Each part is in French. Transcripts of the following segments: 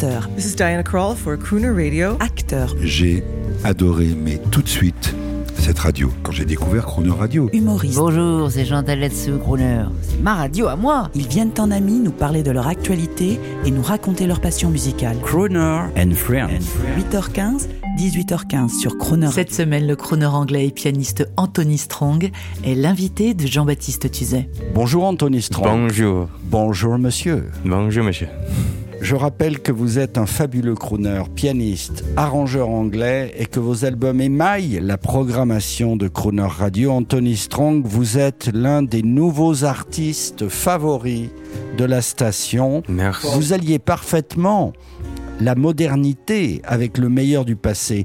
chanteur. This is Diana Krall for Crooner Radio. Acteur. J'ai adoré, mais tout de suite, cette radio, quand j'ai découvert Crooner Radio. Humoriste. Bonjour, c'est Jean Taletsu, Crooner. C'est ma radio à moi. Ils viennent en amis nous parler de leur actualité et nous raconter leur passion musicale. Crooner and Friends. 8h15, 18h15 sur Croner. Cette semaine, le crooner anglais et pianiste Anthony Strong est l'invité de Jean-Baptiste Tuzet. Bonjour Anthony Strong. Bonjour. Bonjour monsieur. Bonjour, monsieur. Je rappelle que vous êtes un fabuleux crooner, pianiste, arrangeur anglais et que vos albums émaillent la programmation de Crooner Radio. Anthony Strong, vous êtes l'un des nouveaux artistes favoris de la station. Merci. Vous alliez parfaitement la modernité avec le meilleur du passé.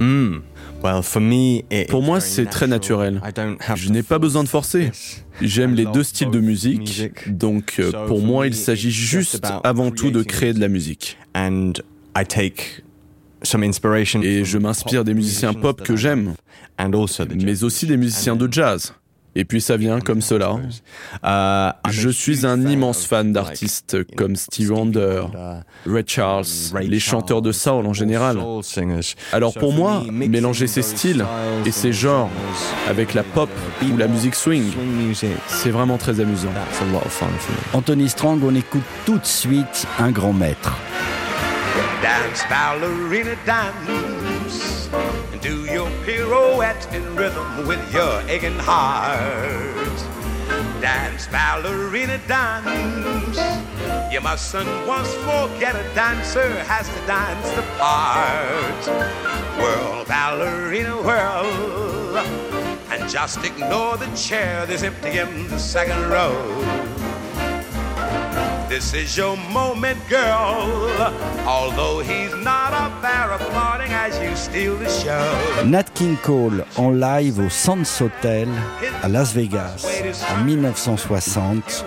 Hmm. Well, for me, it- Pour moi, c'est très naturel. Je n'ai pas besoin de force forcer. J'aime les deux styles de musique, donc euh, pour for moi me, il s'agit juste avant tout de créer de la musique. Et je m'inspire des musiciens pop que j'aime, mais aussi des musiciens de jazz. Et puis ça vient comme cela. Uh, I'm Je a suis huge un fan immense of, fan like, d'artistes comme Stevie Wonder, Ray Charles, Ray les chanteurs de soul en général. Alors So pour for moi, me, mixing mélanger ces styles et ces and genres genres avec la pop ou la musique swing, c'est vraiment très amusant. Anthony Strong, on écoute tout de suite un grand maître. Dance ballerina dance do your pirouette in rhythm with your aching heart. Dance ballerina dance. You mustn't once forget a dancer has to dance the part. Whirl ballerina whirl and just ignore the chair that's empty in the second row. This is your moment, girl. Although he's not up there applauding as you steal the show. Nat King Cole en live au Sands Hotel à Las Vegas en 1960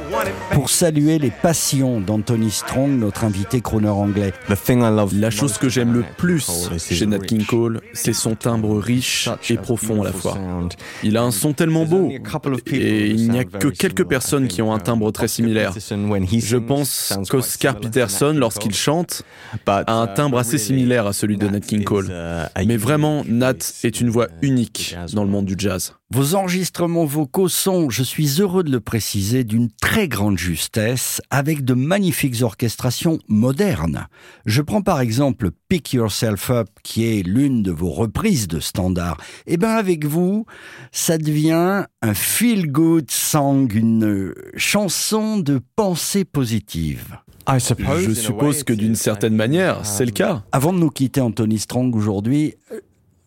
pour saluer les passions d'Anthony Strong, notre invité crooner anglais. The thing I love La chose que j'aime le plus chez Nat King Cole, c'est son timbre riche et a profond à la fois. Il a un son tellement beau et il n'y a que very quelques similar, personnes qui ont un think. timbre Um, très similaire. Je sings, pense qu'Oscar Peterson, lorsqu'il chante, But, a un uh, timbre assez similaire à celui de Nat King Cole. uh, Mais vraiment, Nat est une voix the unique dans le monde du jazz. Vos enregistrements vocaux sont, je suis heureux de le préciser, d'une très grande justesse, avec de magnifiques orchestrations modernes. Je prends par exemple Pick Yourself Up, qui est l'une de vos reprises de standard. Eh ben avec vous, ça devient un feel-good song, une chanson de pensée positive. I suppose, Je suppose que d'une certaine manière, c'est le cas. Avant de nous quitter, Anthony Strong, aujourd'hui,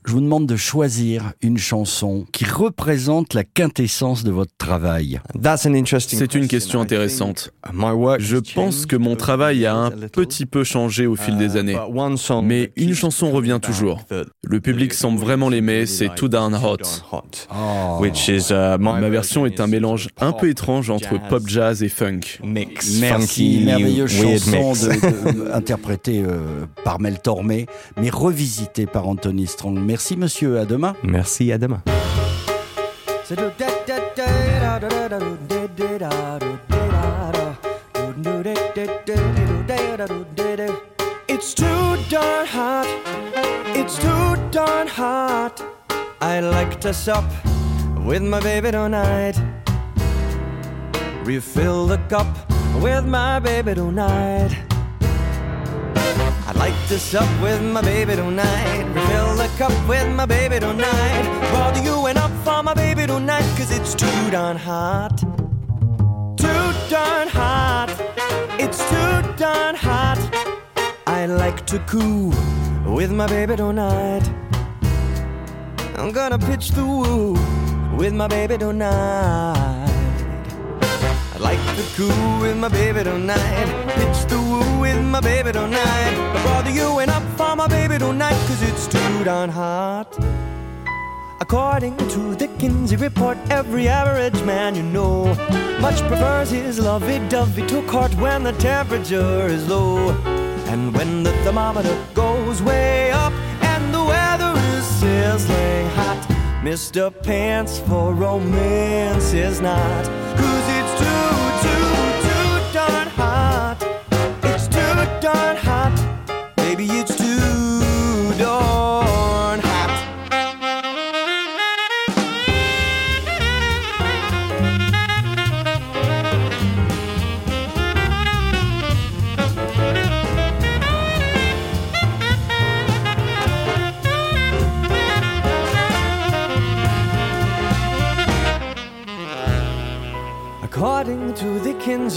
je vous demande de choisir une chanson qui représente la quintessence de votre travail. That's an interesting C'est une question. intéressante. think my work Je has pense changed que mon over travail the a years un petit peu changé au fil des Uh, années. Mais une chanson revient toujours. Le public semble vraiment l'aimer, c'est Too Darn Hot. Which is, uh, Ma version est un mélange un peu pop, étrange entre jazz, pop, jazz et funk. mix, Merci, funky, merveilleuse chanson mix. de- de- interprétée euh, par Mel Tormé, mais revisitée par Anthony Strong. Merci monsieur, à demain. Merci, à demain. It's too darn hot. It's too darn hot. I like to sup with my baby tonight. Refill the cup with my baby tonight. I'd like to sup with my baby tonight. Refill the cup with my baby tonight. Bother you and up for my baby tonight, cause it's too darn hot. Too darn hot. It's too darn hot. I like to coo with my baby tonight. I'm gonna pitch the woo with my baby tonight. I like the coo with my baby tonight. Pitch the woo with my baby tonight. But brother, you ain't up for my baby tonight, cause it's too darn hot. According to the Kinsey report, every average man you know much prefers his lovey-dovey to court when the temperature is low. And when the thermometer goes way up and the weather is sizzling hot, Mr. Pants for romance is not. gone hot. Maybe it's too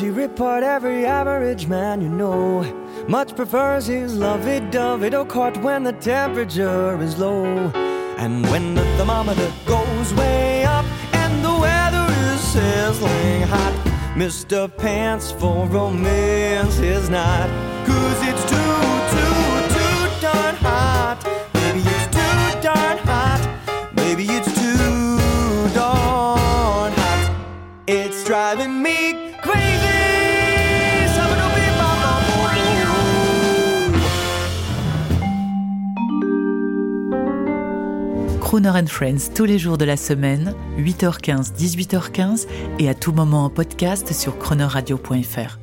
the Kinsey report, every average man you know much prefers his lovey-dovey to court when the temperature is low. And when the thermometer goes way up and the weather is sizzling hot, Mr. Pants for romance is not. Cause it's too, too, too darn hot. Baby, it's too darn hot. Baby, it's too darn hot. It's driving me Crooner and Friends tous les jours de la semaine, 8h15, 18h15 et à tout moment en podcast sur chronoradio.fr.